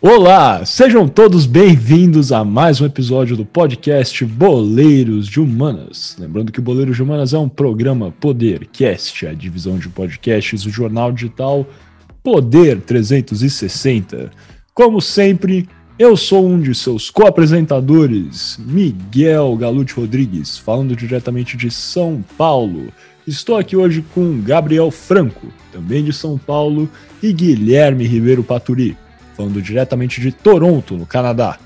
Olá, sejam todos bem-vindos a mais um episódio do podcast Boleiros de Humanas. Lembrando que o Boleiros de Humanas é um programa Podercast, a divisão de podcasts do jornal digital Poder 360. Como sempre, eu sou um de seus co-apresentadores, Miguel Galute Rodrigues, falando diretamente de São Paulo. Estou aqui hoje com Gabriel Franco, também de São Paulo, e Guilherme Ribeiro Paturi falando diretamente de Toronto, no Canadá.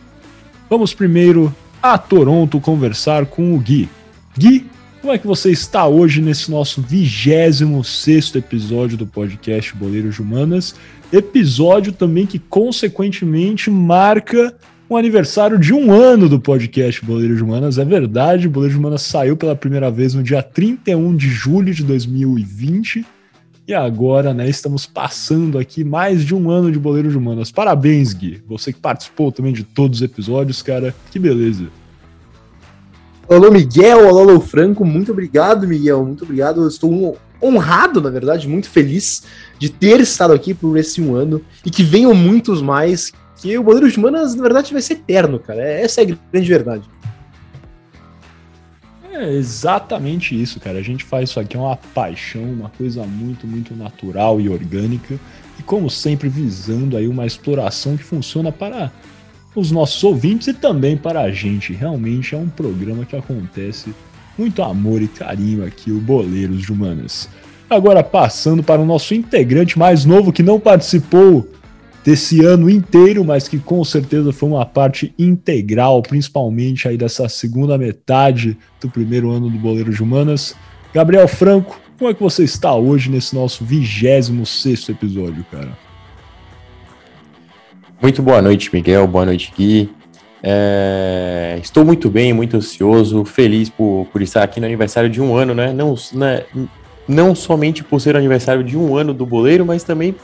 Vamos primeiro a Toronto conversar com o Gui. Gui, como é que você está hoje nesse nosso 26 episódio do podcast Boleiros Humanas? Episódio também que, consequentemente, marca um aniversário de um ano do podcast Boleiros Humanas. É verdade, Boleiros Humanas saiu pela primeira vez no dia 31 de julho de 2020 e agora, né, estamos passando aqui mais de um ano de Boleiro de Humanas. Parabéns, Gui. Você que participou também de todos os episódios, cara. Que beleza. Alô, Miguel. Alô, Franco. Muito obrigado, Miguel. Muito obrigado. Eu estou honrado, na verdade, muito feliz de ter estado aqui por esse um ano e que venham muitos mais. Que o Boleiro de Humanas, na verdade, vai ser eterno, cara. Essa é a grande verdade. É exatamente isso, cara. A gente faz isso aqui é uma paixão, uma coisa muito, muito natural e orgânica. E como sempre, visando aí uma exploração que funciona para os nossos ouvintes e também para a gente. Realmente é um programa que acontece muito amor e carinho aqui, o Boleiros de Humanas. Agora passando para o nosso integrante mais novo que não participou desse ano inteiro, mas que com certeza foi uma parte integral, principalmente aí dessa segunda metade do primeiro ano do Boleiro de Humanas. Gabriel Franco, como é que você está hoje nesse nosso 26 episódio, cara? Muito boa noite, Miguel. Boa noite, Gui. É... Estou muito bem, muito ansioso, feliz por, por estar aqui no aniversário de um ano, né? Não, né? não somente por ser o aniversário de um ano do Boleiro, mas também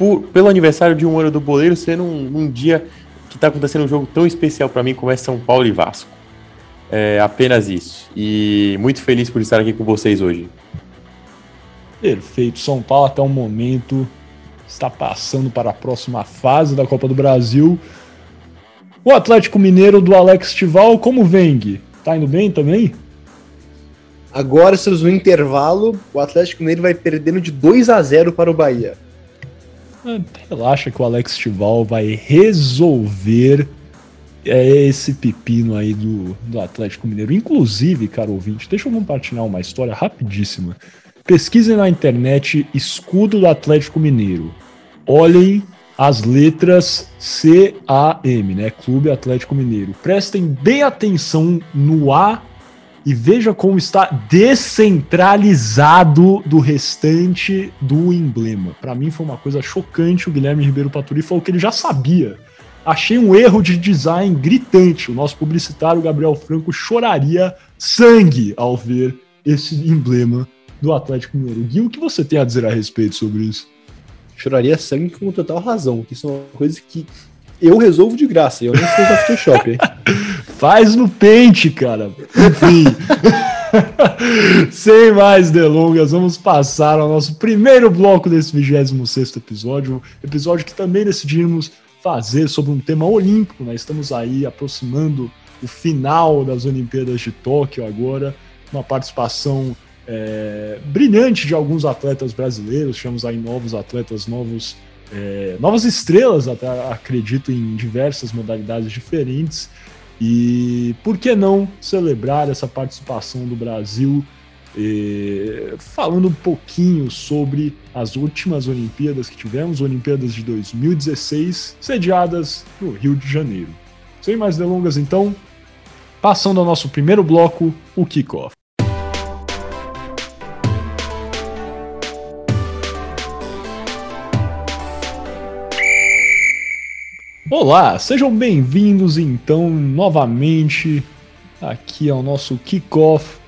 por, pelo aniversário de um ano do Boleiro sendo um, um dia que está acontecendo um jogo tão especial para mim como é São Paulo e Vasco. É apenas isso. E muito feliz por estar aqui com vocês hoje. Perfeito. São Paulo até o momento está passando para a próxima fase da Copa do Brasil. O Atlético Mineiro do Alex Tival, como vem? Tá indo bem também? Agora, estamos no intervalo, o Atlético Mineiro vai perdendo de 2 a 0 para o Bahia. Relaxa que o Alex Tival vai resolver é, esse pepino aí do, do Atlético Mineiro. Inclusive, cara ouvinte, deixa eu compartilhar uma história rapidíssima. Pesquisem na internet escudo do Atlético Mineiro. Olhem as letras C-A-M, né? Clube Atlético Mineiro. Prestem bem atenção no A e veja como está descentralizado do restante do emblema. Para mim foi uma coisa chocante. O Guilherme Ribeiro Paturi falou que ele já sabia. Achei um erro de design gritante. O nosso publicitário Gabriel Franco choraria sangue ao ver esse emblema do Atlético Mineiro. Gui, o que você tem a dizer a respeito sobre isso? Choraria sangue com total razão. Isso é uma coisa que eu resolvo de graça. Eu nem sei da Photoshop, hein? Faz no pente, cara. Enfim. Sem mais delongas, vamos passar ao nosso primeiro bloco desse 26 episódio. Episódio que também decidimos fazer sobre um tema olímpico. Né? Estamos aí aproximando o final das Olimpíadas de Tóquio agora. Uma participação é, brilhante de alguns atletas brasileiros. Tivemos aí novos atletas, novos é, novas estrelas, até acredito, em diversas modalidades diferentes. E por que não celebrar essa participação do Brasil, é, falando um pouquinho sobre as últimas Olimpíadas que tivemos, Olimpíadas de 2016, sediadas no Rio de Janeiro. Sem mais delongas, então, passando ao nosso primeiro bloco, o kickoff. Olá, sejam bem-vindos então novamente aqui ao nosso kickoff,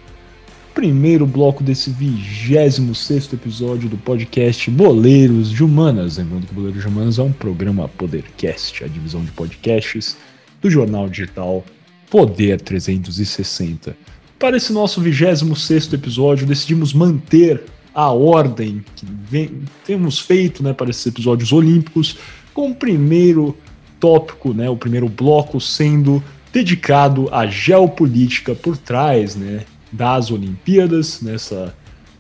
primeiro bloco desse 26 episódio do podcast Boleiros de Humanas. Lembrando que Boleiros de Humanas é um programa Podercast, a divisão de podcasts do jornal digital Poder 360. Para esse nosso 26 episódio, decidimos manter a ordem que vem, temos feito né, para esses episódios olímpicos, com o primeiro tópico, né, o primeiro bloco sendo dedicado à geopolítica por trás né, das Olimpíadas, nessa,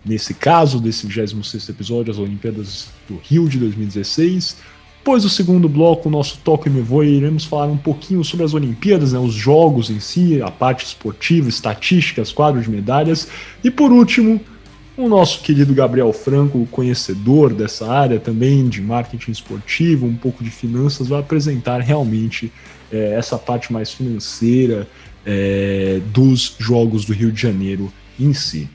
nesse caso desse 26 episódio, as Olimpíadas do Rio de 2016. Depois do segundo bloco, o nosso Toque Me Voe, iremos falar um pouquinho sobre as Olimpíadas, né, os jogos em si, a parte esportiva, estatísticas, quadros de medalhas. E por último, o nosso querido Gabriel Franco, conhecedor dessa área também de marketing esportivo, um pouco de finanças, vai apresentar realmente é, essa parte mais financeira é, dos Jogos do Rio de Janeiro em si.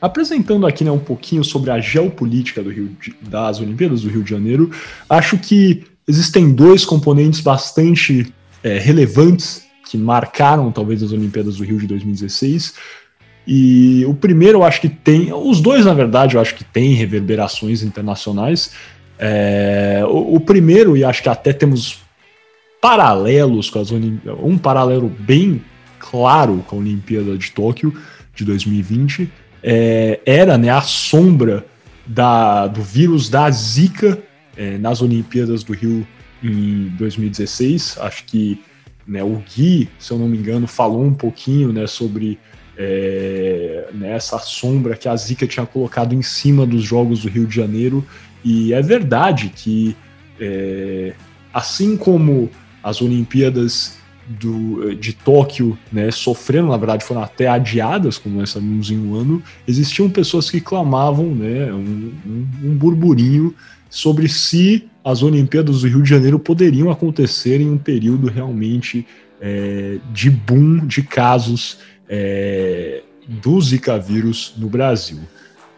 Apresentando aqui né, um pouquinho sobre a geopolítica do Rio de, das Olimpíadas do Rio de Janeiro, acho que existem dois componentes bastante é, relevantes que marcaram talvez as Olimpíadas do Rio de 2016. E o primeiro eu acho que tem, os dois na verdade eu acho que tem reverberações internacionais. É, o, o, primeiro, e acho que até temos paralelos com as Olimpíadas, um paralelo bem claro com a Olimpíada de Tóquio de 2020, é, era né, a sombra da, do vírus da Zika é, nas Olimpíadas do Rio em 2016. Acho que né, o Gui, se eu não me engano, falou um pouquinho né, sobre é, né, essa sombra que a Zika tinha colocado em cima dos Jogos do Rio de Janeiro. E é verdade que, é, assim como as Olimpíadas do, de Tóquio né, sofreram, na verdade, foram até adiadas, como nós sabemos em um ano, existiam pessoas que clamavam né, um, um, um burburinho sobre se as Olimpíadas do Rio de Janeiro poderiam acontecer em um período realmente é, de boom de casos é, do Zika vírus no Brasil.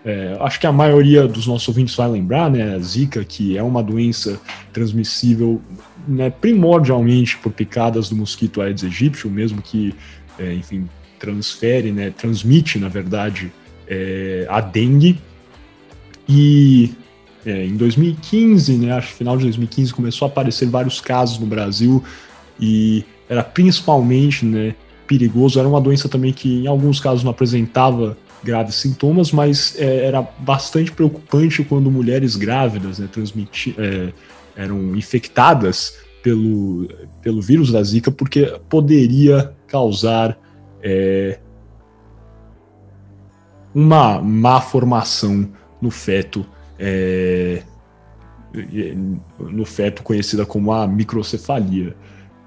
É, acho que a maioria dos nossos ouvintes vai lembrar, né, a Zika, que é uma doença transmissível né, primordialmente por picadas do mosquito Aedes aegypti, o mesmo que, é, enfim, transfere, né, transmite, na verdade, é, a dengue. E é, em 2015, né, acho que final de 2015, começou a aparecer vários casos no Brasil e era principalmente né, perigoso. Era uma doença também que, em alguns casos, não apresentava graves sintomas, mas é, era bastante preocupante quando mulheres grávidas né, é, eram infectadas pelo, pelo vírus da Zika, porque poderia causar é, uma má formação no feto, é, no feto conhecida como a microcefalia.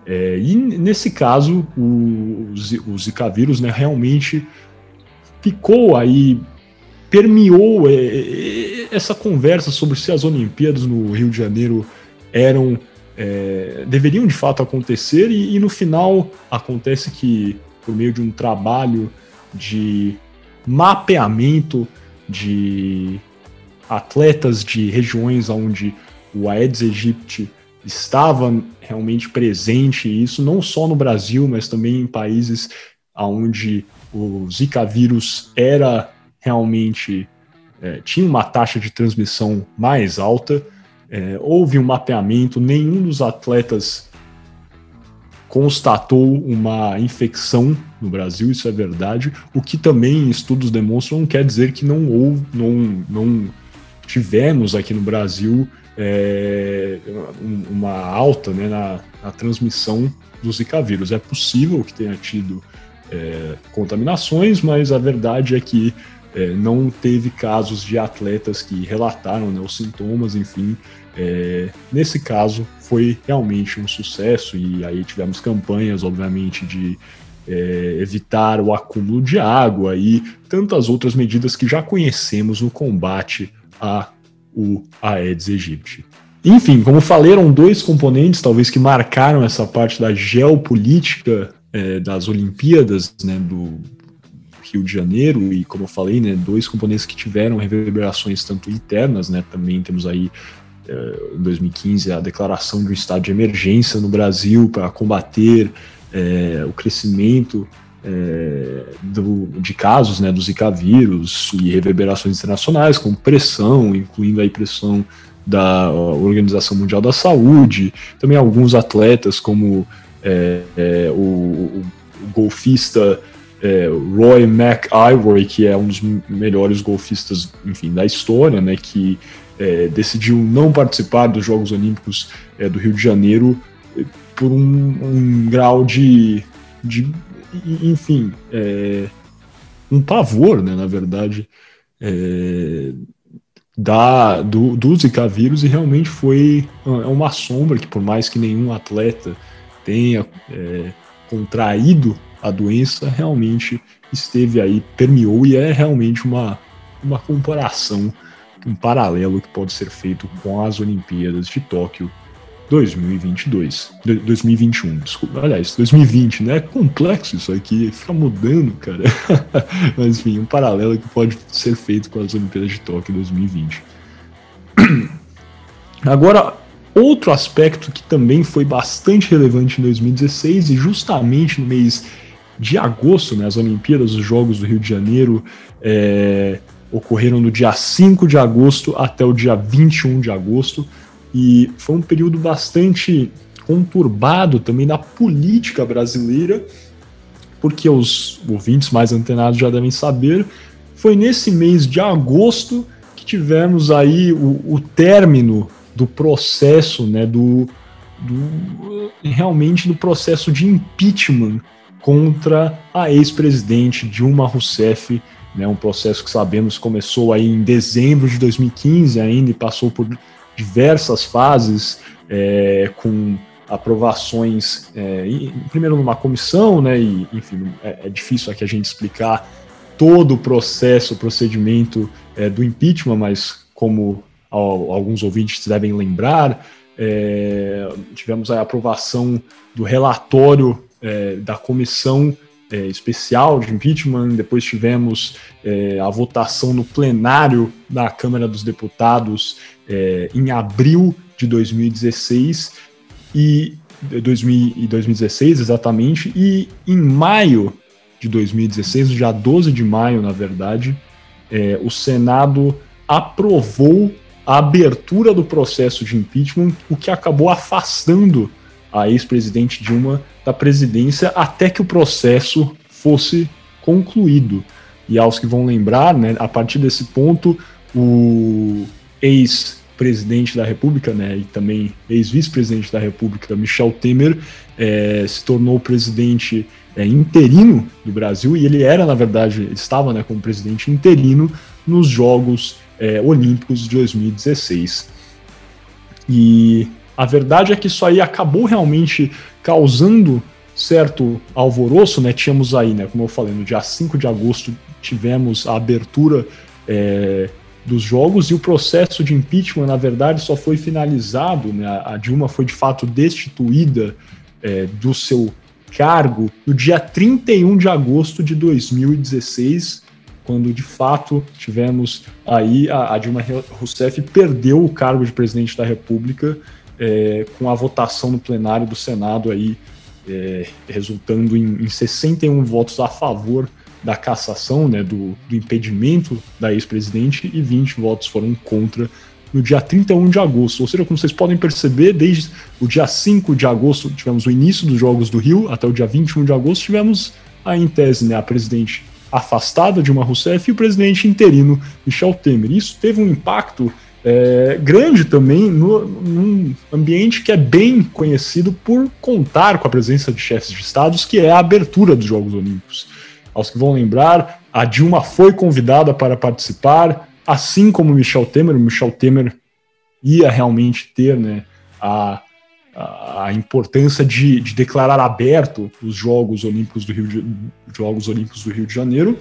É, e nesse caso, o, o Zika vírus né, realmente ficou aí, permeou é, é, essa conversa sobre se as Olimpíadas no Rio de Janeiro eram é, deveriam de fato acontecer e, e, no final acontece que por meio de um trabalho de mapeamento de atletas de regiões onde o Aedes aegypti estava realmente presente, isso não só no Brasil, mas também em países onde o Zika vírus era realmente é, tinha uma taxa de transmissão mais alta é, houve um mapeamento, nenhum dos atletas constatou uma infecção no Brasil, isso é verdade. O que também estudos demonstram não quer dizer que não houve, não, não tivemos aqui no Brasil é, uma alta né, na, na, transmissão do Zika vírus. É possível que tenha tido é, contaminações, mas a verdade é que é, não teve casos de atletas que relataram né, os sintomas, enfim. É, nesse caso, foi realmente um sucesso, e aí tivemos campanhas, obviamente, de é, evitar o acúmulo de água e tantas outras medidas que já conhecemos no combate a o Aedes aegypti. Enfim, como falei, dois componentes, talvez, que marcaram essa parte da geopolítica é, das Olimpíadas, né, do, Rio de Janeiro, e como eu falei, né, dois componentes que tiveram reverberações tanto internas, né, também temos aí eh, em 2015 a declaração de um estado de emergência no Brasil para combater é, o crescimento é, do, de casos né, do Zika vírus e reverberações internacionais, com pressão, incluindo a pressão da Organização Mundial da Saúde, também alguns atletas como é, é, o, o, golfista é, Roy McIvory, que é um dos melhores golfistas, enfim, da história, né, que é, decidiu não participar dos Jogos Olímpicos é, do Rio de Janeiro por um, um grau de, de enfim, é, um pavor, né, na verdade, é, da, do, do Zika vírus e realmente foi é uma sombra que por mais que nenhum atleta tenha é, contraído a doença, realmente esteve aí, permeou e é realmente uma, uma comparação, um paralelo que pode ser feito com as Olimpíadas de Tóquio 2022, 2021, desculpa, aliás, 2020, né? É complexo isso aqui, fica mudando, cara. Mas enfim, um paralelo que pode ser feito com as Olimpíadas de Tóquio 2020. Agora, outro aspecto que também foi bastante relevante em 2016 e justamente no mês de agosto, né, as Olimpíadas, os Jogos do Rio de Janeiro, é, ocorreram no dia 5 de agosto até o dia 21 de agosto. E foi um período bastante conturbado também na política brasileira, porque os ouvintes mais antenados já devem saber, foi nesse mês de agosto que tivemos aí o, o término do processo, né, do, do, realmente do processo de impeachment contra a ex-presidente Dilma Rousseff, né, um processo que sabemos começou aí em dezembro de 2015 ainda e passou por diversas fases é, com aprovações, é, primeiro numa comissão, né, e enfim, é, é, difícil aqui a gente explicar todo o processo, o procedimento é, do impeachment, mas como ao, alguns ouvintes devem lembrar, é, tivemos a aprovação do relatório é, da comissão é, especial de impeachment, depois tivemos é, a votação no plenário da Câmara dos Deputados é, em abril de 2016 e 2016 exatamente. E em maio de 2016, no dia 12 de maio, na verdade, é, o Senado aprovou a abertura do processo de impeachment, o que acabou afastando a ex-presidente Dilma da presidência até que o processo fosse concluído. E aos que vão lembrar, né, a partir desse ponto, o ex-presidente da República, né, e também ex-vice-presidente da República, Michel Temer, é, se tornou presidente é, interino do Brasil e ele era, na verdade, estava né, como presidente interino nos Jogos é, Olímpicos de 2016. E a verdade é que isso aí acabou realmente causando certo alvoroço, né? Tínhamos aí, né, como eu falei, no dia 5 de agosto tivemos a abertura é, dos jogos e o processo de impeachment, na verdade, só foi finalizado, né? A Dilma foi de fato destituída é, do seu cargo no dia 31 de agosto de 2016, quando de fato tivemos aí a, a Dilma Rousseff perdeu o cargo de presidente da República é, com a votação no plenário do Senado aí, é, resultando em, em 61 votos a favor da cassação, né, do, do impedimento da ex-presidente, e 20 votos foram contra no dia 31 de agosto. Ou seja, como vocês podem perceber, desde o dia 5 de agosto tivemos o início dos Jogos do Rio, até o dia 21 de agosto tivemos, aí em tese, né, a presidente afastada Dilma Rousseff e o presidente interino Michel Temer. Isso teve um impacto é, grande também no, num ambiente que é bem conhecido por contar com a presença de chefes de estados, que é a abertura dos Jogos Olímpicos. Aos que vão lembrar, a Dilma foi convidada para participar, assim como Michel Temer. O Michel Temer ia realmente ter né, a, a importância de, de, declarar aberto os Jogos Olímpicos do Rio de, Jogos Olímpicos do Rio de Janeiro.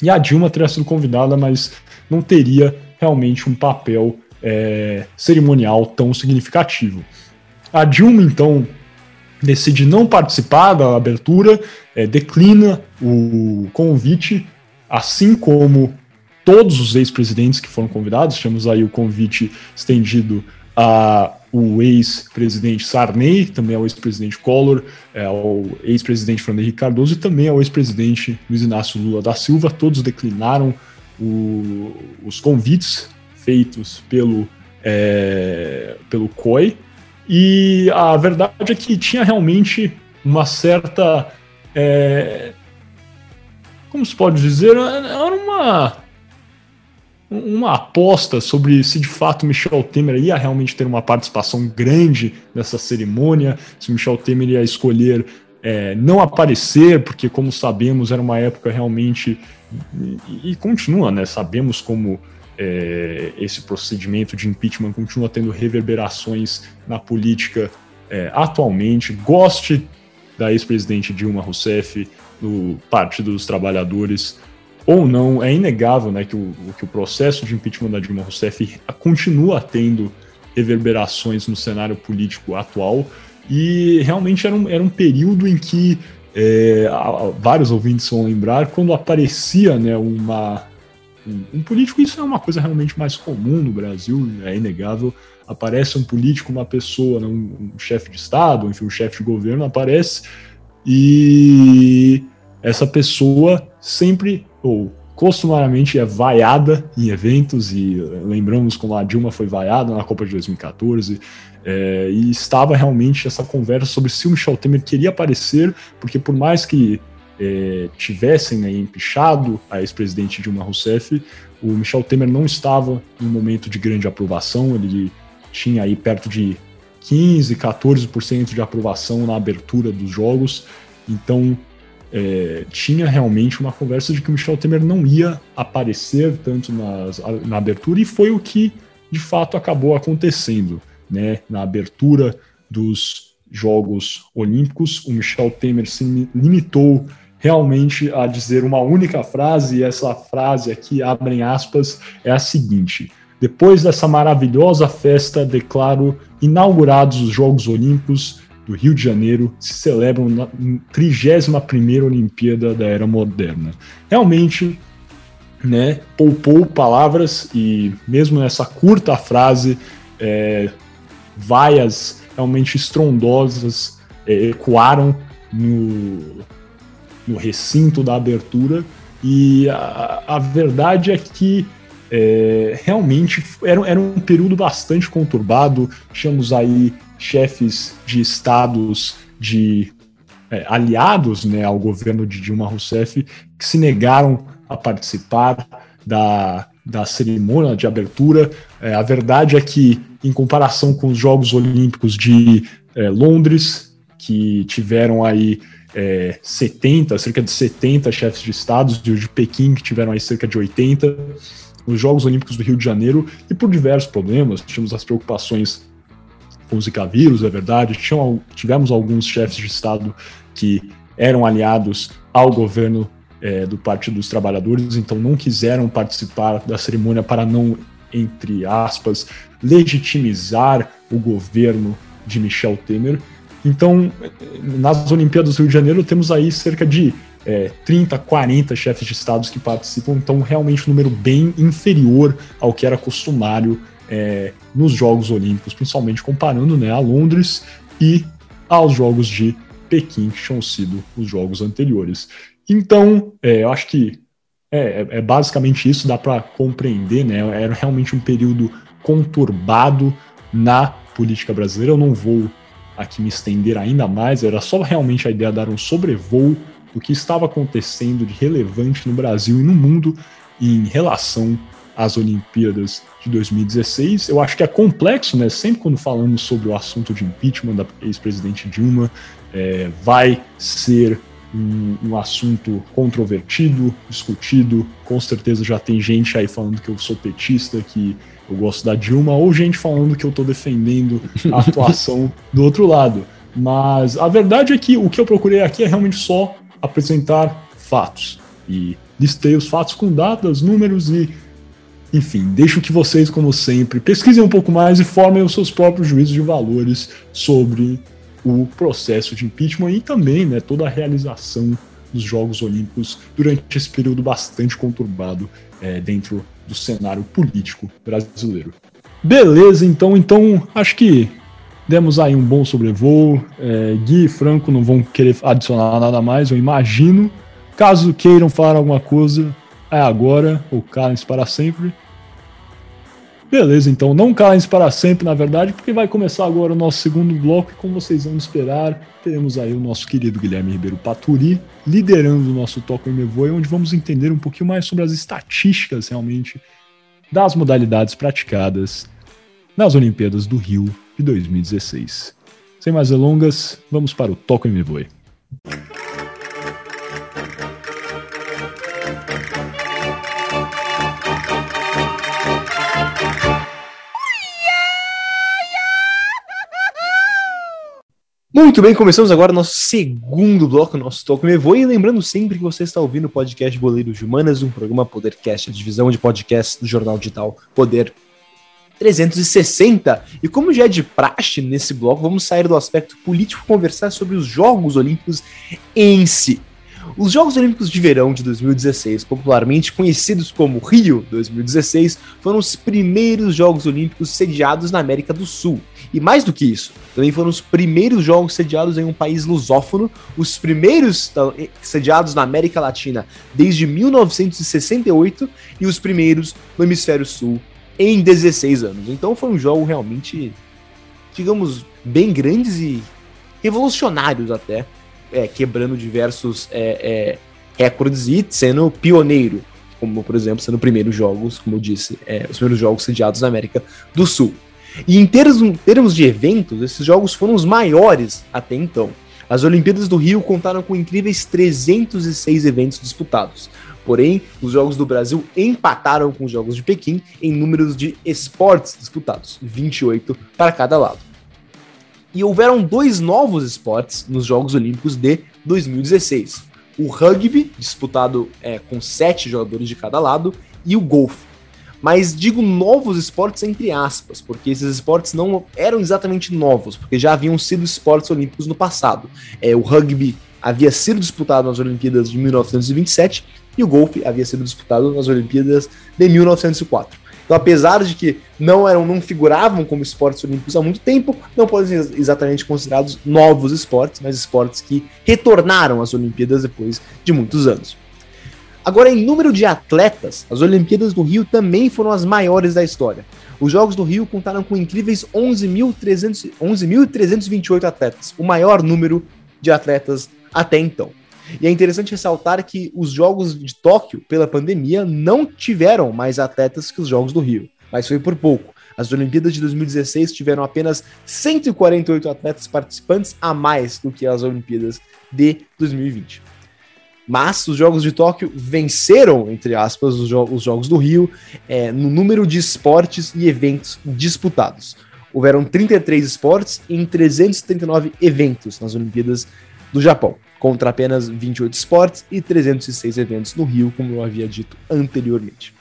E a Dilma teria sido convidada, mas não teria realmente um papel é, cerimonial tão significativo. A Dilma, então, decide não participar da abertura, é, declina o convite, assim como todos os ex-presidentes que foram convidados. Temos aí o convite estendido a o ex-presidente Sarney, também ao ex-presidente Collor, é, ao ex-presidente Fernando Henrique Cardoso e também ao ex-presidente Luiz Inácio Lula da Silva. Todos declinaram o, os convites feitos pelo, é, pelo COI, e a verdade é que tinha realmente uma certa. É, como se pode dizer? Era uma. uma aposta sobre se de fato Michel Temer ia realmente ter uma participação grande nessa cerimônia, se Michel Temer ia escolher é, não aparecer, porque, como sabemos, era uma época realmente. E, e continua, né? Sabemos como é, esse procedimento de impeachment continua tendo reverberações na política é, atualmente. Goste da ex-presidente Dilma Rousseff no Partido dos Trabalhadores ou não, é inegável né, que, o, que o processo de impeachment da Dilma Rousseff continua tendo reverberações no cenário político atual e realmente era um, era um período em que é, vários ouvintes vão lembrar quando aparecia né, uma, um, um, político, isso é uma coisa realmente mais comum no Brasil, é inegável. Aparece um político, uma pessoa, né, um, um chefe de Estado, enfim, um chefe de governo aparece e essa pessoa sempre ou costumariamente é vaiada em eventos, e lembramos como a Dilma foi vaiada na Copa de 2014, é, e estava realmente essa conversa sobre se o Michel Temer queria aparecer, porque por mais que é, tivessem né, empichado a ex-presidente Dilma Rousseff, o Michel Temer não estava em um momento de grande aprovação, ele tinha aí perto de 15, 14% de aprovação na abertura dos jogos, então é, tinha realmente uma conversa de que o Michel Temer não ia aparecer tanto nas, na abertura, e foi o que de fato acabou acontecendo. Né? Na abertura dos Jogos Olímpicos, o Michel Temer se limitou realmente a dizer uma única frase, e essa frase aqui, abrem aspas, é a seguinte: Depois dessa maravilhosa festa, declaro inaugurados os Jogos Olímpicos do Rio de Janeiro se celebram na 31ª Olimpíada da Era Moderna. Realmente, né, poupou palavras e mesmo nessa curta frase, é, vaias realmente estrondosas é, ecoaram no, no recinto da abertura e a, a verdade é que é, realmente era, era um período bastante conturbado. Tínhamos aí chefes de estados de é, aliados né, ao governo de Dilma Rousseff que se negaram a participar da, da cerimônia de abertura. É, a verdade é que, em comparação com os Jogos Olímpicos de é, Londres, que tiveram aí é, 70, cerca de 70 chefes de estados, e os de Pequim, que tiveram aí cerca de 80, os Jogos Olímpicos do Rio de Janeiro, e por diversos problemas, tínhamos as preocupações com o Zika vírus, é verdade. Tinham, tivemos alguns chefes de Estado que eram aliados ao governo é, do Partido dos Trabalhadores, então não quiseram participar da cerimônia para não, entre aspas, legitimizar o governo de Michel Temer. Então, nas Olimpíadas do Rio de Janeiro, temos aí cerca de é, 30, 40 chefes de estados que participam, então realmente um número bem inferior ao que era costumário é, nos Jogos Olímpicos, principalmente comparando né, a Londres e aos Jogos de Pequim, que tinham sido os jogos anteriores. Então, é, eu acho que é, é, basicamente isso, dá para compreender, né? Era realmente um período conturbado na política brasileira. Eu não vou aqui me estender ainda mais, era só realmente a ideia de dar um sobrevoo do que estava acontecendo de relevante no Brasil e no mundo em relação às Olimpíadas de 2016. Eu acho que é complexo, né? Sempre quando falamos sobre o assunto de impeachment da ex-presidente Dilma, é, vai ser um, um, assunto controvertido, discutido. Com certeza já tem gente aí falando que eu sou petista, que eu gosto da Dilma, ou gente falando que eu estou defendendo a atuação do outro lado. Mas a verdade é que o que eu procurei aqui é realmente só apresentar fatos. E listei os fatos com datas, números e enfim, deixo que vocês, como sempre, pesquisem um pouco mais e formem os seus próprios juízos de valores sobre o processo de impeachment e também né, toda a realização dos Jogos Olímpicos durante esse período bastante conturbado é, dentro do cenário político brasileiro. Beleza, então, então acho que demos aí um bom sobrevoo. É, Gui e Franco não vão querer adicionar nada mais, eu imagino. Caso queiram falar alguma coisa, é agora, ou calem-se para sempre. Beleza, então não calem-se para sempre, na verdade, porque vai começar agora o nosso segundo bloco e como vocês vão esperar, teremos aí o nosso querido Guilherme Ribeiro Paturi liderando o nosso Toco em Mevoe, onde vamos entender um pouquinho mais sobre as estatísticas realmente das modalidades praticadas nas Olimpíadas do Rio de 2016. Sem mais delongas, vamos para o Toco e Me Muito bem, começamos agora o nosso segundo bloco, nosso Toco Me Voe. E lembrando sempre que você está ouvindo o podcast Boleiros de Humanas, um programa Podercast, a divisão de podcasts do jornal digital Poder 360. E como já é de praxe nesse bloco, vamos sair do aspecto político e conversar sobre os Jogos Olímpicos em si. Os Jogos Olímpicos de Verão de 2016, popularmente conhecidos como Rio 2016, foram os primeiros Jogos Olímpicos sediados na América do Sul. E mais do que isso, também foram os primeiros jogos sediados em um país lusófono, os primeiros eh, sediados na América Latina desde 1968 e os primeiros no Hemisfério Sul em 16 anos. Então foi um jogo realmente, digamos, bem grandes e revolucionários até, é, quebrando diversos é, é, recordes e sendo pioneiro, como por exemplo sendo primeiros jogos, como eu disse, é, os primeiros jogos sediados na América do Sul. E em termos, em termos de eventos, esses jogos foram os maiores até então. As Olimpíadas do Rio contaram com incríveis 306 eventos disputados. Porém, os Jogos do Brasil empataram com os Jogos de Pequim em números de esportes disputados, 28 para cada lado. E houveram dois novos esportes nos Jogos Olímpicos de 2016: o rugby, disputado é, com sete jogadores de cada lado, e o golfe, mas digo novos esportes entre aspas, porque esses esportes não eram exatamente novos, porque já haviam sido esportes olímpicos no passado. É, o rugby havia sido disputado nas Olimpíadas de 1927 e o golfe havia sido disputado nas Olimpíadas de 1904. Então, apesar de que não eram, não figuravam como esportes olímpicos há muito tempo, não podem ser exatamente considerados novos esportes, mas esportes que retornaram às Olimpíadas depois de muitos anos. Agora, em número de atletas, as Olimpíadas do Rio também foram as maiores da história. Os Jogos do Rio contaram com incríveis 11.328 11 atletas, o maior número de atletas até então. E é interessante ressaltar que os Jogos de Tóquio, pela pandemia, não tiveram mais atletas que os Jogos do Rio, mas foi por pouco. As Olimpíadas de 2016 tiveram apenas 148 atletas participantes a mais do que as Olimpíadas de 2020. Mas os Jogos de Tóquio venceram, entre aspas, os, jo os Jogos do Rio é, no número de esportes e eventos disputados. Houveram 33 esportes em 339 eventos nas Olimpíadas do Japão, contra apenas 28 esportes e 306 eventos no Rio, como eu havia dito anteriormente.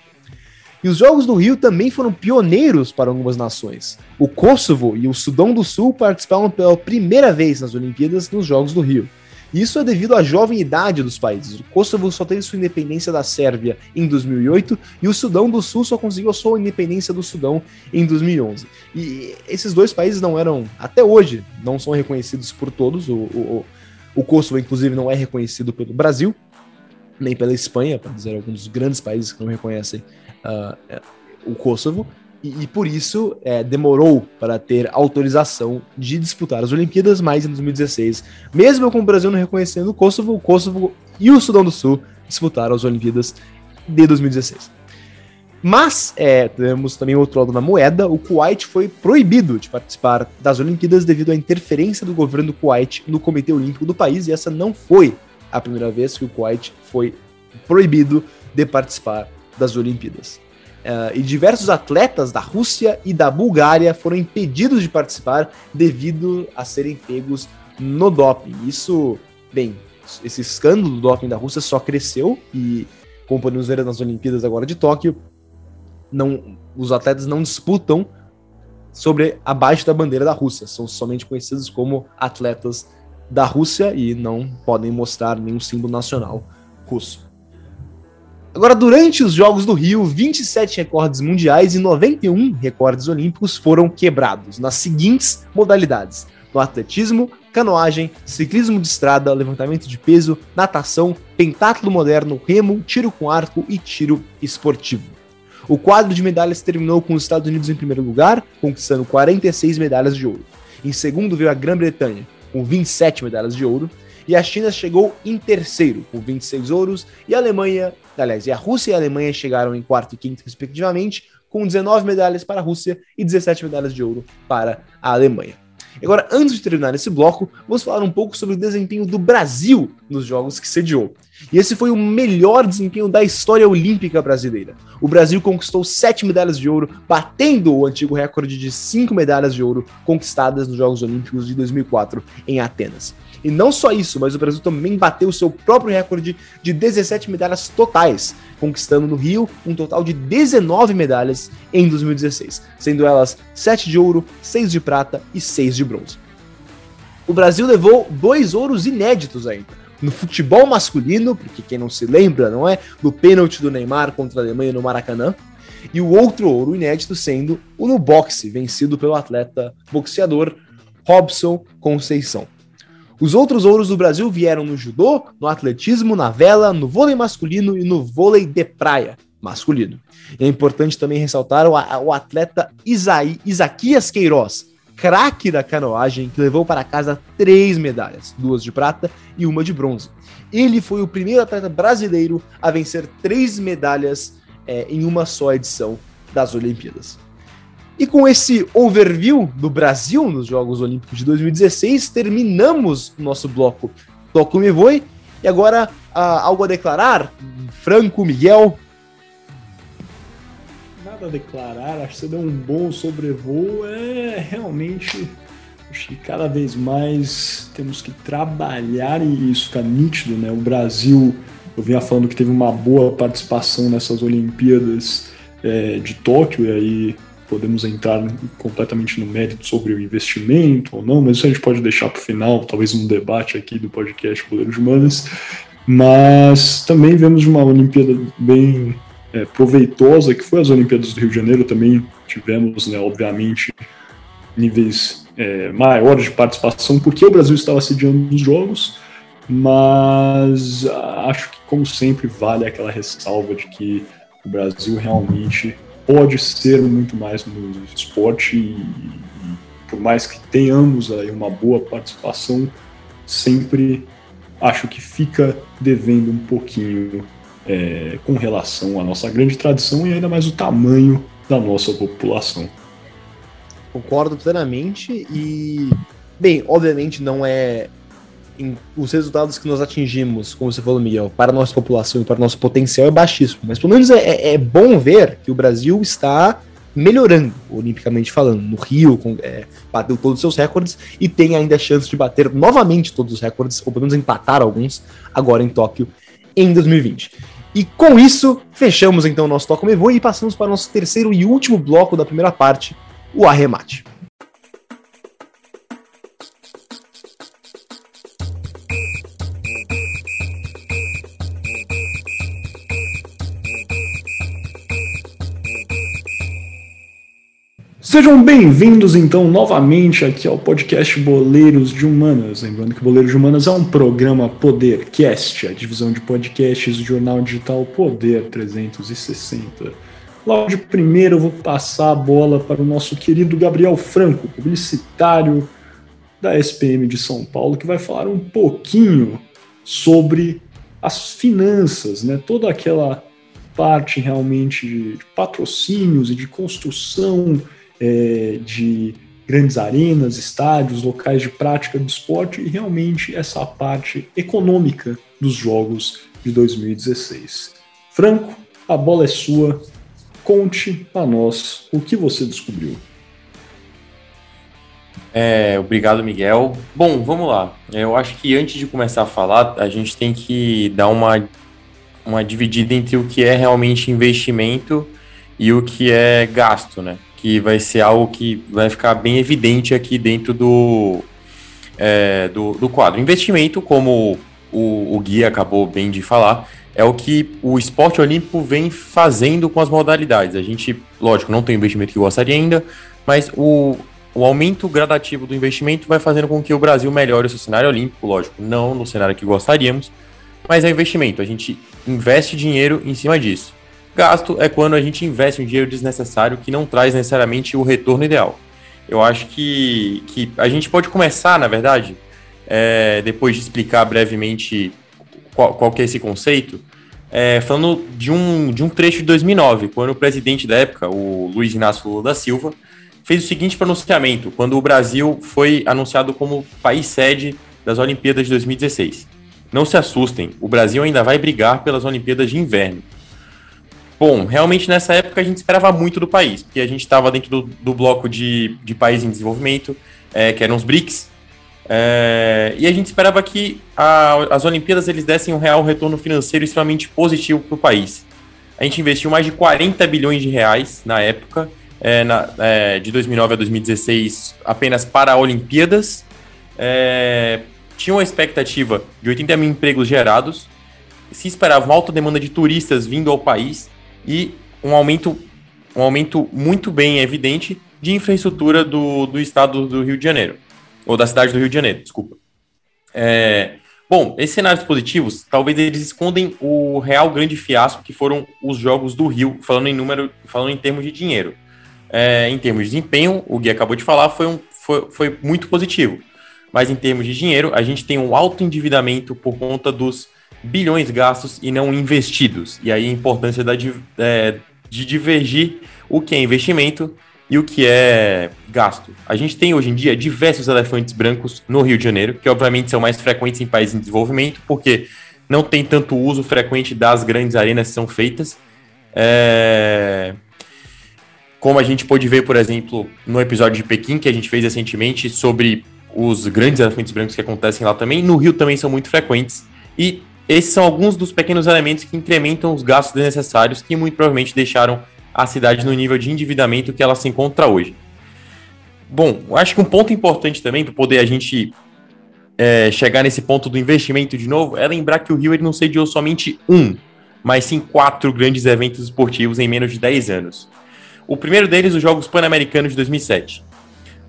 E os Jogos do Rio também foram pioneiros para algumas nações. O Kosovo e o Sudão do Sul participaram pela primeira vez nas Olimpíadas nos Jogos do Rio. Isso é devido à jovem idade dos países. O Kosovo só teve sua independência da Sérvia em 2008 e o Sudão do Sul só conseguiu a sua independência do Sudão em 2011. E esses dois países não eram, até hoje, não são reconhecidos por todos. O, o, o Kosovo, inclusive, não é reconhecido pelo Brasil, nem pela Espanha, para dizer alguns dos grandes países que não reconhecem uh, o Kosovo e, e por isso é, demorou para ter autorização de disputar as Olimpíadas, mas em 2016, mesmo com o Brasil não reconhecendo o Kosovo, o Kosovo e o Sudão do Sul disputaram as Olimpíadas de 2016. Mas é, temos também outro lado da moeda: o Kuwait foi proibido de participar das Olimpíadas devido à interferência do governo do Kuwait no Comitê Olímpico do país, e essa não foi a primeira vez que o Kuwait foi proibido de participar das Olimpíadas. Uh, e diversos atletas da Rússia e da Bulgária foram impedidos de participar devido a serem pegos no doping. Isso, bem, esse escândalo do doping da Rússia só cresceu e, como podemos ver nas Olimpíadas agora de Tóquio, não, os atletas não disputam sobre abaixo da bandeira da Rússia, são somente conhecidos como atletas da Rússia e não podem mostrar nenhum símbolo nacional russo. Agora, durante os Jogos do Rio, 27 recordes mundiais e 91 recordes olímpicos foram quebrados nas seguintes modalidades: no atletismo, canoagem, ciclismo de estrada, levantamento de peso, natação, pentatlo moderno, remo, tiro com arco e tiro esportivo. O quadro de medalhas terminou com os Estados Unidos em primeiro lugar, conquistando 46 medalhas de ouro. Em segundo veio a Grã-Bretanha, com 27 medalhas de ouro, e a China chegou em terceiro, com 26 ouros, e a Alemanha, aliás, e a Rússia e a Alemanha chegaram em quarto e quinto, respectivamente, com 19 medalhas para a Rússia e 17 medalhas de ouro para a Alemanha. Agora, antes de terminar esse bloco, vamos falar um pouco sobre o desempenho do Brasil nos jogos que sediou. E esse foi o melhor desempenho da história olímpica brasileira. O Brasil conquistou sete medalhas de ouro, batendo o antigo recorde de cinco medalhas de ouro conquistadas nos Jogos Olímpicos de 2004 em Atenas. E não só isso, mas o Brasil também bateu o seu próprio recorde de 17 medalhas totais, conquistando no Rio um total de 19 medalhas em 2016, sendo elas 7 de ouro, 6 de prata e 6 de bronze. O Brasil levou dois ouros inéditos ainda no futebol masculino, porque quem não se lembra, não é? Do pênalti do Neymar contra a Alemanha no Maracanã. E o outro ouro inédito sendo o no boxe, vencido pelo atleta boxeador Robson Conceição. Os outros ouros do Brasil vieram no judô, no atletismo, na vela, no vôlei masculino e no vôlei de praia masculino. É importante também ressaltar o, o atleta Isaí, Isaquias Queiroz, craque da canoagem, que levou para casa três medalhas, duas de prata e uma de bronze. Ele foi o primeiro atleta brasileiro a vencer três medalhas é, em uma só edição das Olimpíadas. E com esse overview do Brasil nos Jogos Olímpicos de 2016, terminamos o nosso bloco Toco Me Voe. E agora, ah, algo a declarar? Franco, Miguel, nada a declarar, acho que você deu um bom sobrevoo. É realmente. Acho que cada vez mais temos que trabalhar e isso fica nítido, né? O Brasil, eu vinha falando que teve uma boa participação nessas Olimpíadas é, de Tóquio, e aí podemos entrar completamente no mérito sobre o investimento ou não, mas isso a gente pode deixar para o final, talvez um debate aqui do podcast Goleiro de Manas. Mas também vemos uma Olimpíada bem é, proveitosa, que foi as Olimpíadas do Rio de Janeiro, também tivemos, né, obviamente, níveis é, maiores de participação, porque o Brasil estava sediando os jogos, mas acho que, como sempre, vale aquela ressalva de que o Brasil realmente pode ser muito mais no esporte e, por mais que tenhamos aí uma boa participação, sempre acho que fica devendo um pouquinho é, com relação à nossa grande tradição e ainda mais o tamanho da nossa população. Concordo plenamente e, bem, obviamente não é os resultados que nós atingimos, como você falou, Miguel, para a nossa população e para o nosso potencial é baixíssimo. Mas pelo menos é, é, é bom ver que o Brasil está melhorando, olimpicamente falando. No Rio, com, é, bateu todos os seus recordes e tem ainda a chance de bater novamente todos os recordes, ou pelo menos empatar alguns, agora em Tóquio em 2020. E com isso, fechamos então o nosso Toca Me Voe e passamos para o nosso terceiro e último bloco da primeira parte, o arremate. Sejam bem-vindos então novamente aqui ao podcast Boleiros de Humanas. Lembrando que Boleiros de Humanas é um programa Podercast, a divisão de podcasts do jornal digital Poder 360. Logo de primeiro eu vou passar a bola para o nosso querido Gabriel Franco, publicitário da SPM de São Paulo, que vai falar um pouquinho sobre as finanças, né? Toda aquela parte realmente de patrocínios e de construção é, de grandes arenas, estádios, locais de prática do esporte e realmente essa parte econômica dos Jogos de 2016. Franco, a bola é sua. Conte a nós o que você descobriu. É, obrigado, Miguel. Bom, vamos lá. Eu acho que antes de começar a falar, a gente tem que dar uma, uma dividida entre o que é realmente investimento e o que é gasto, né? Que vai ser algo que vai ficar bem evidente aqui dentro do, é, do, do, quadro. Investimento, como o, o Gui acabou bem de falar, é o que o esporte olímpico vem fazendo com as modalidades. A gente, lógico, não tem o investimento que gostaria ainda, mas o, o aumento gradativo do investimento vai fazendo com que o Brasil melhore o seu cenário olímpico, lógico, não no cenário que gostaríamos, mas é investimento. A gente investe dinheiro em cima disso. Gasto é quando a gente investe um dinheiro desnecessário que não traz necessariamente o retorno ideal. Eu acho que, que a gente pode começar, na verdade, é, depois de explicar brevemente qual, qual que é esse conceito, é, falando de um, de um trecho de 2009, quando o presidente da época, o Luiz Inácio Lula da Silva, fez o seguinte pronunciamento, quando o Brasil foi anunciado como país sede das Olimpíadas de 2016. Não se assustem, o Brasil ainda vai brigar pelas Olimpíadas de Inverno. Bom, realmente nessa época a gente esperava muito do país, porque a gente estava dentro do, do, bloco de, de países em desenvolvimento, é, que eram os BRICS, é, e a gente esperava que a, as Olimpíadas eles dessem um real retorno financeiro extremamente positivo para o país. A gente investiu mais de 40 bilhões de reais na época, é, na, é, de 2009 a 2016, apenas para Olimpíadas. É, tinha uma expectativa de 80 mil empregos gerados, se esperava uma alta demanda de turistas vindo ao país e um aumento, um aumento muito bem evidente de infraestrutura do, do estado do Rio de Janeiro, ou da cidade do Rio de Janeiro, desculpa. É, bom, esses cenários positivos, talvez eles escondem o real grande fiasco que foram os jogos do Rio, falando em número, falando em termos de dinheiro. É, em termos de desempenho, o Gui acabou de falar, foi, um, foi, foi muito positivo. Mas em termos de dinheiro, a gente tem um alto endividamento por conta dos bilhões gastos e não investidos. E aí a importância da, é, de divergir o que é investimento e o que é gasto. A gente tem hoje em dia diversos elefantes brancos no Rio de Janeiro, que obviamente são mais frequentes em países em desenvolvimento, porque não tem tanto uso frequente das grandes arenas que são feitas. É... Como a gente pôde ver, por exemplo, no episódio de Pequim, que a gente fez recentemente, sobre os grandes elefantes brancos que acontecem lá também, no Rio também são muito frequentes. E esses são alguns dos pequenos elementos que incrementam os gastos desnecessários que muito provavelmente deixaram a cidade no nível de endividamento que ela se encontra hoje. Bom, acho que um ponto importante também para poder a gente é, chegar nesse ponto do investimento de novo é lembrar que o Rio ele não sediou somente um, mas sim quatro grandes eventos esportivos em menos de 10 anos. O primeiro deles, os Jogos Pan-Americanos de 2007.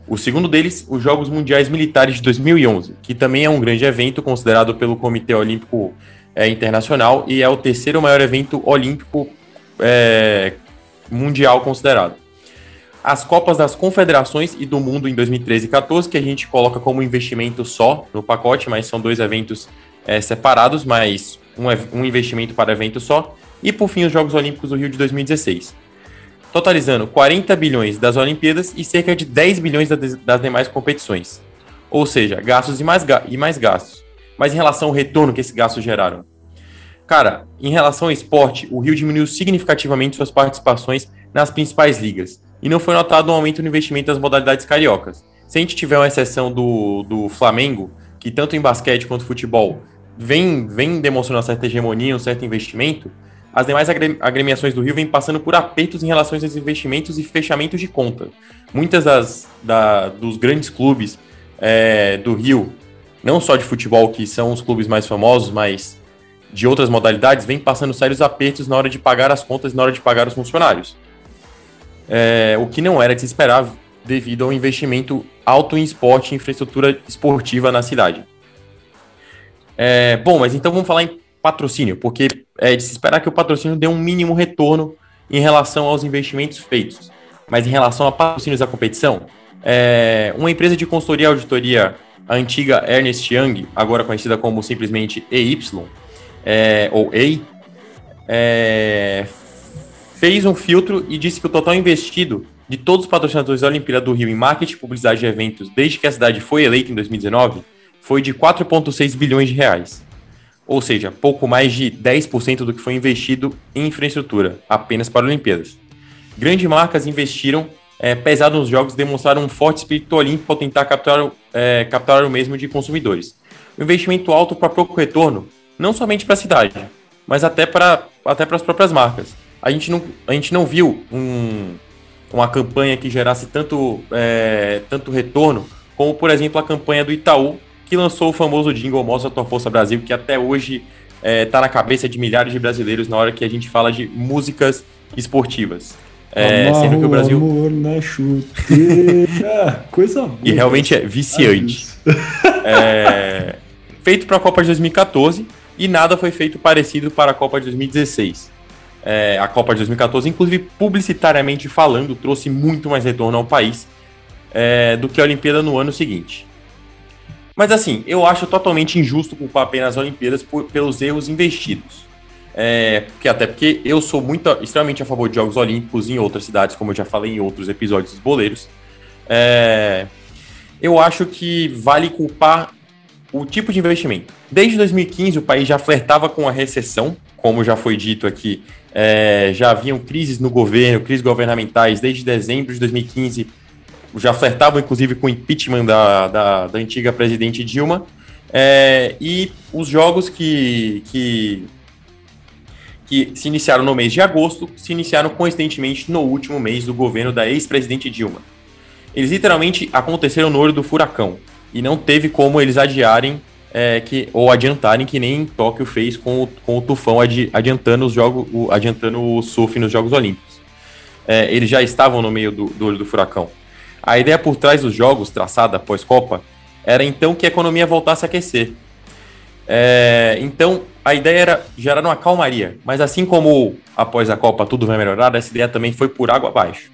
O segundo deles, os Jogos Mundiais Militares de 2011, que também é um grande evento considerado pelo Comitê Olímpico é, Internacional e é o terceiro maior evento olímpico é, mundial considerado. As Copas das Confederações e do Mundo em 2013 e 14, que a gente coloca como investimento só no pacote, mas são dois eventos é, separados, mas um, um investimento para evento só. E por fim, os Jogos Olímpicos do Rio de 2016 totalizando 40 bilhões das Olimpíadas e cerca de 10 bilhões das demais competições. Ou seja, gastos e mais, ga e mais gastos. Mas em relação ao retorno que esses gastos geraram? Cara, em relação ao esporte, o Rio diminuiu significativamente suas participações nas principais ligas. E não foi notado um aumento no investimento das modalidades cariocas. Se a gente tiver uma exceção do, do Flamengo, que tanto em basquete quanto futebol vem, vem demonstrando uma certa hegemonia, um certo investimento, as demais agremiações do Rio vêm passando por apertos em relação aos investimentos e fechamentos de conta. Muitas das da, dos grandes clubes é, do Rio, não só de futebol, que são os clubes mais famosos, mas de outras modalidades, vêm passando sérios apertos na hora de pagar as contas e na hora de pagar os funcionários. É, o que não era de se esperar devido ao investimento alto em esporte e infraestrutura esportiva na cidade. É, bom, mas então vamos falar em patrocínio, porque é de se esperar que o patrocínio dê um mínimo retorno em relação aos investimentos feitos. Mas em relação a patrocínios da competição, é, uma empresa de consultoria e auditoria, a antiga Ernest Young, agora conhecida como simplesmente EY, é, ou é, fez um filtro e disse que o total investido de todos os patrocinadores da Olimpíada do Rio em marketing e publicidade de eventos desde que a cidade foi eleita em 2019 foi de 4,6 bilhões de reais ou seja, pouco mais de 10% do que foi investido em infraestrutura, apenas para Olimpíadas. Grandes marcas investiram é, pesado nos jogos demonstraram um forte espírito olímpico ao tentar capturar, é, capturar o mesmo de consumidores. O investimento alto para pouco retorno, não somente para a cidade, mas até para até as próprias marcas. A gente não, a gente não viu um, uma campanha que gerasse tanto, é, tanto retorno como, por exemplo, a campanha do Itaú que lançou o famoso jingle Mostra Tua Força Brasil, que até hoje está é, tá na cabeça de milhares de brasileiros na hora que a gente fala de músicas esportivas. É, sendo que o Brasil. Amor na chuteira. Coisa boa. E realmente é viciante. é, feito para a Copa de 2014 e nada foi feito parecido para a Copa de 2016. É, a Copa de 2014, inclusive publicitariamente falando, trouxe muito mais retorno ao país é, do que a Olimpíada no ano seguinte. Mas assim, eu acho totalmente injusto culpar apenas as Olimpíadas por, pelos erros investidos. É, porque até porque eu sou muito, extremamente a favor de Jogos Olímpicos em outras cidades, como eu já falei em outros episódios dos boleiros. É, eu acho que vale culpar o tipo de investimento. Desde 2015, o país já flertava com a recessão, como já foi dito aqui, é, já haviam crises no governo, crises governamentais, desde dezembro de 2015, já flertavam inclusive com o impeachment da, da, da antiga presidente Dilma, é, e os jogos que, que, que se iniciaram no mês de agosto se iniciaram coincidentemente no último mês do governo da ex-presidente Dilma. Eles literalmente aconteceram no olho do furacão e não teve como eles adiarem é, que, ou adiantarem que nem Tóquio fez com o, com o Tufão adi, adiantando, os jogos, o, adiantando o surf nos Jogos Olímpicos. É, eles já estavam no meio do, do olho do furacão. A ideia por trás dos jogos, traçada após Copa, era então que a economia voltasse a aquecer. É, então, a ideia era gerar uma calmaria, mas assim como após a Copa tudo vai melhorar, essa ideia também foi por água abaixo.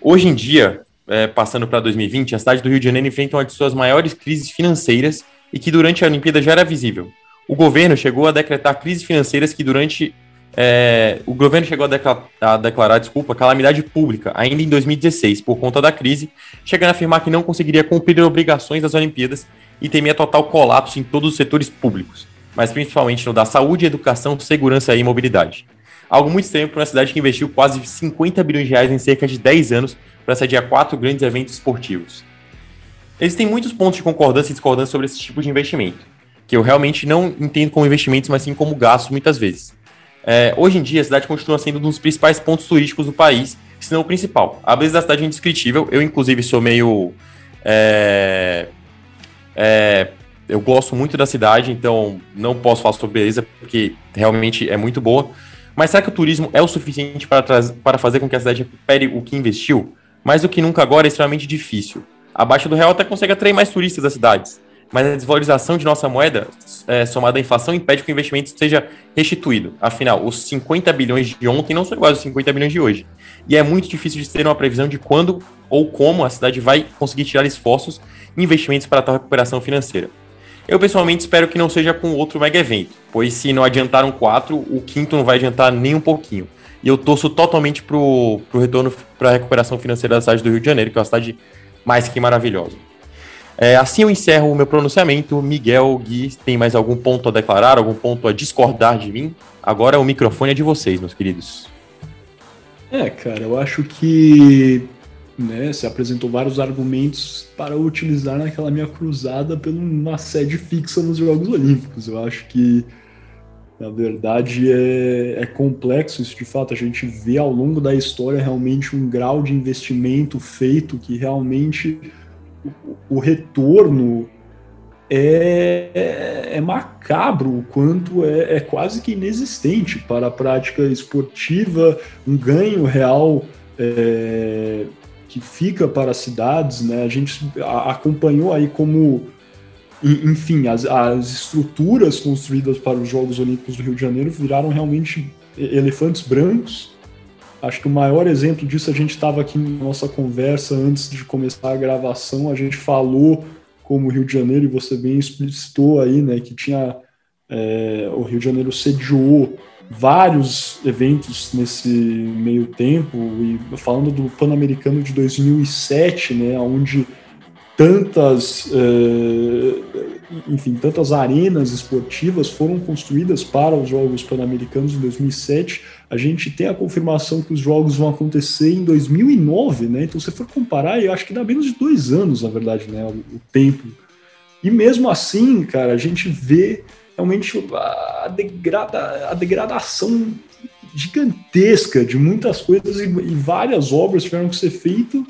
Hoje em dia, é, passando para 2020, a cidade do Rio de Janeiro enfrenta uma de suas maiores crises financeiras e que durante a Olimpíada já era visível. O governo chegou a decretar crises financeiras que durante é, o governo chegou a, declarar, a declarar, desculpa, calamidade pública ainda em 2016 por conta da crise, chegando a afirmar que não conseguiria cumprir obrigações das Olimpíadas e temia total colapso em todos os setores públicos, mas principalmente no da saúde, educação, segurança e mobilidade. Algo muito estranho para uma cidade que investiu quase 50 bilhões de reais em cerca de 10 anos para sediar quatro grandes eventos esportivos. Existem muitos pontos de concordância e discordância sobre esse tipo de investimento, que eu realmente não entendo como investimentos, mas sim como gastos muitas vezes. É, hoje em dia, a cidade continua sendo um dos principais pontos turísticos do país, se não o principal. A beleza da cidade é indescritível. Eu, inclusive, sou meio. É, é, eu gosto muito da cidade, então não posso falar sobre beleza, porque realmente é muito boa. Mas será que o turismo é o suficiente para, para fazer com que a cidade recupere o que investiu? Mais do que nunca agora é extremamente difícil. Abaixo do real até consegue atrair mais turistas das cidades, mas a desvalorização de nossa moeda, é, somada à inflação, impede que o investimento seja restituído. Afinal, os 50 bilhões de ontem não são iguais aos 50 bilhões de hoje. E é muito difícil de ter uma previsão de quando ou como a cidade vai conseguir tirar esforços e investimentos para tal recuperação financeira. Eu pessoalmente espero que não seja com outro mega evento, pois se não adiantaram quatro, o quinto não vai adiantar nem um pouquinho. E eu torço totalmente pro, pro retorno para a recuperação financeira da cidade do Rio de Janeiro, que é uma cidade mais que maravilhosa. É, assim eu encerro o meu pronunciamento. Miguel, Gui, tem mais algum ponto a declarar, algum ponto a discordar de mim? Agora o microfone é de vocês, meus queridos. É, cara, eu acho que né, se apresentou vários argumentos para utilizar naquela minha cruzada por uma sede fixa nos Jogos Olímpicos. Eu acho que na verdade, é, é, complexo isso de fato. A gente vê ao longo da história realmente um grau de investimento feito que realmente o, retorno é, é, é, macabro, o quanto é, é, quase que inexistente para a prática esportiva, um ganho real é, que fica para as cidades. Né? A gente acompanhou aí como enfim, as, as estruturas construídas para os Jogos Olímpicos do Rio de Janeiro viraram realmente elefantes brancos. Acho que o maior exemplo disso a gente estava aqui na nossa conversa antes de começar a gravação, a gente falou como o Rio de Janeiro, e você bem explicitou aí, né, que tinha é, o Rio de Janeiro sediou vários eventos nesse meio tempo, e falando do Pan-Americano de 2007, né, onde tantas, uh, enfim, tantas arenas esportivas foram construídas para os Jogos Pan-Americanos em 2007. A gente tem a confirmação que os Jogos vão acontecer em 2009, né? Então, se for comparar, eu acho que dá menos de dois anos, na verdade, né? O, o tempo. E mesmo assim, cara, a gente vê realmente a, degrada, a degradação gigantesca de muitas coisas e, e várias obras tiveram que ser feitas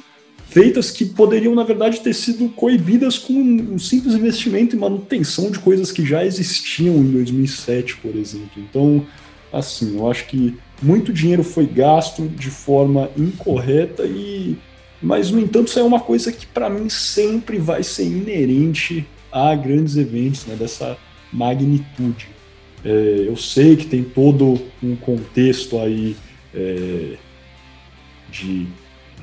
feitas que poderiam, na verdade, ter sido coibidas com um simples investimento em manutenção de coisas que já existiam em 2007, por exemplo. Então, assim, eu acho que muito dinheiro foi gasto de forma incorreta e mas no entanto isso é uma coisa que para mim sempre vai ser inerente a grandes eventos né, dessa magnitude. É, eu sei que tem todo um contexto aí é, de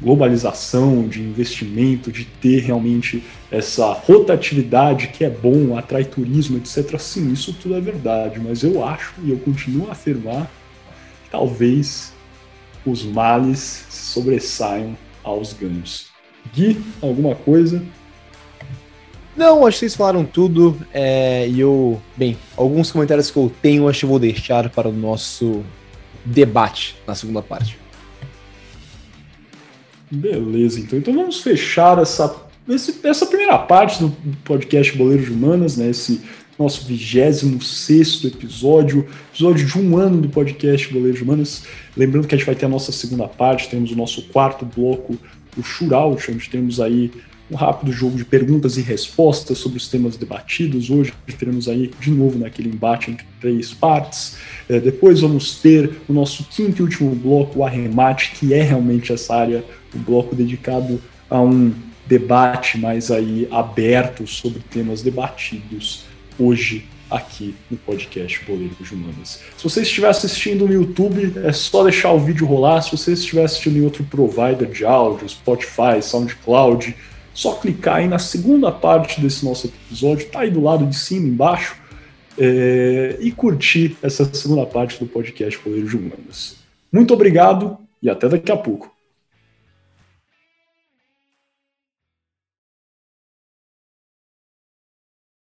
globalização, de investimento, de ter realmente essa rotatividade que é bom, atrai turismo, etc. Sim, isso tudo é verdade, mas eu acho e eu continuo a afirmar que talvez os males sobressaiam aos ganhos. Gui, alguma coisa? Não, acho que vocês falaram tudo. É, e eu. Bem, alguns comentários que eu tenho, acho que vou deixar para o nosso debate na segunda parte. Beleza, então. Então vamos fechar essa, esse, essa primeira parte do podcast Boleiro de Humanas, né? Esse nosso 26 episódio, episódio de um ano do podcast Boleiro de Humanas. Lembrando que a gente vai ter a nossa segunda parte, temos o nosso quarto bloco, o Shootout, onde temos aí um rápido jogo de perguntas e respostas sobre os temas debatidos. Hoje teremos aí de novo naquele embate entre três partes. É, depois vamos ter o nosso quinto e último bloco, o arremate, que é realmente essa área, o bloco dedicado a um debate mais aí aberto sobre temas debatidos hoje aqui no podcast Boleiro de Humanas. Se você estiver assistindo no YouTube, é só deixar o vídeo rolar. Se você estiver assistindo em outro provider de áudio, Spotify, SoundCloud, só clicar aí na segunda parte desse nosso episódio, tá aí do lado de cima, embaixo, é, e curtir essa segunda parte do podcast Poder de Humanas. Muito obrigado e até daqui a pouco.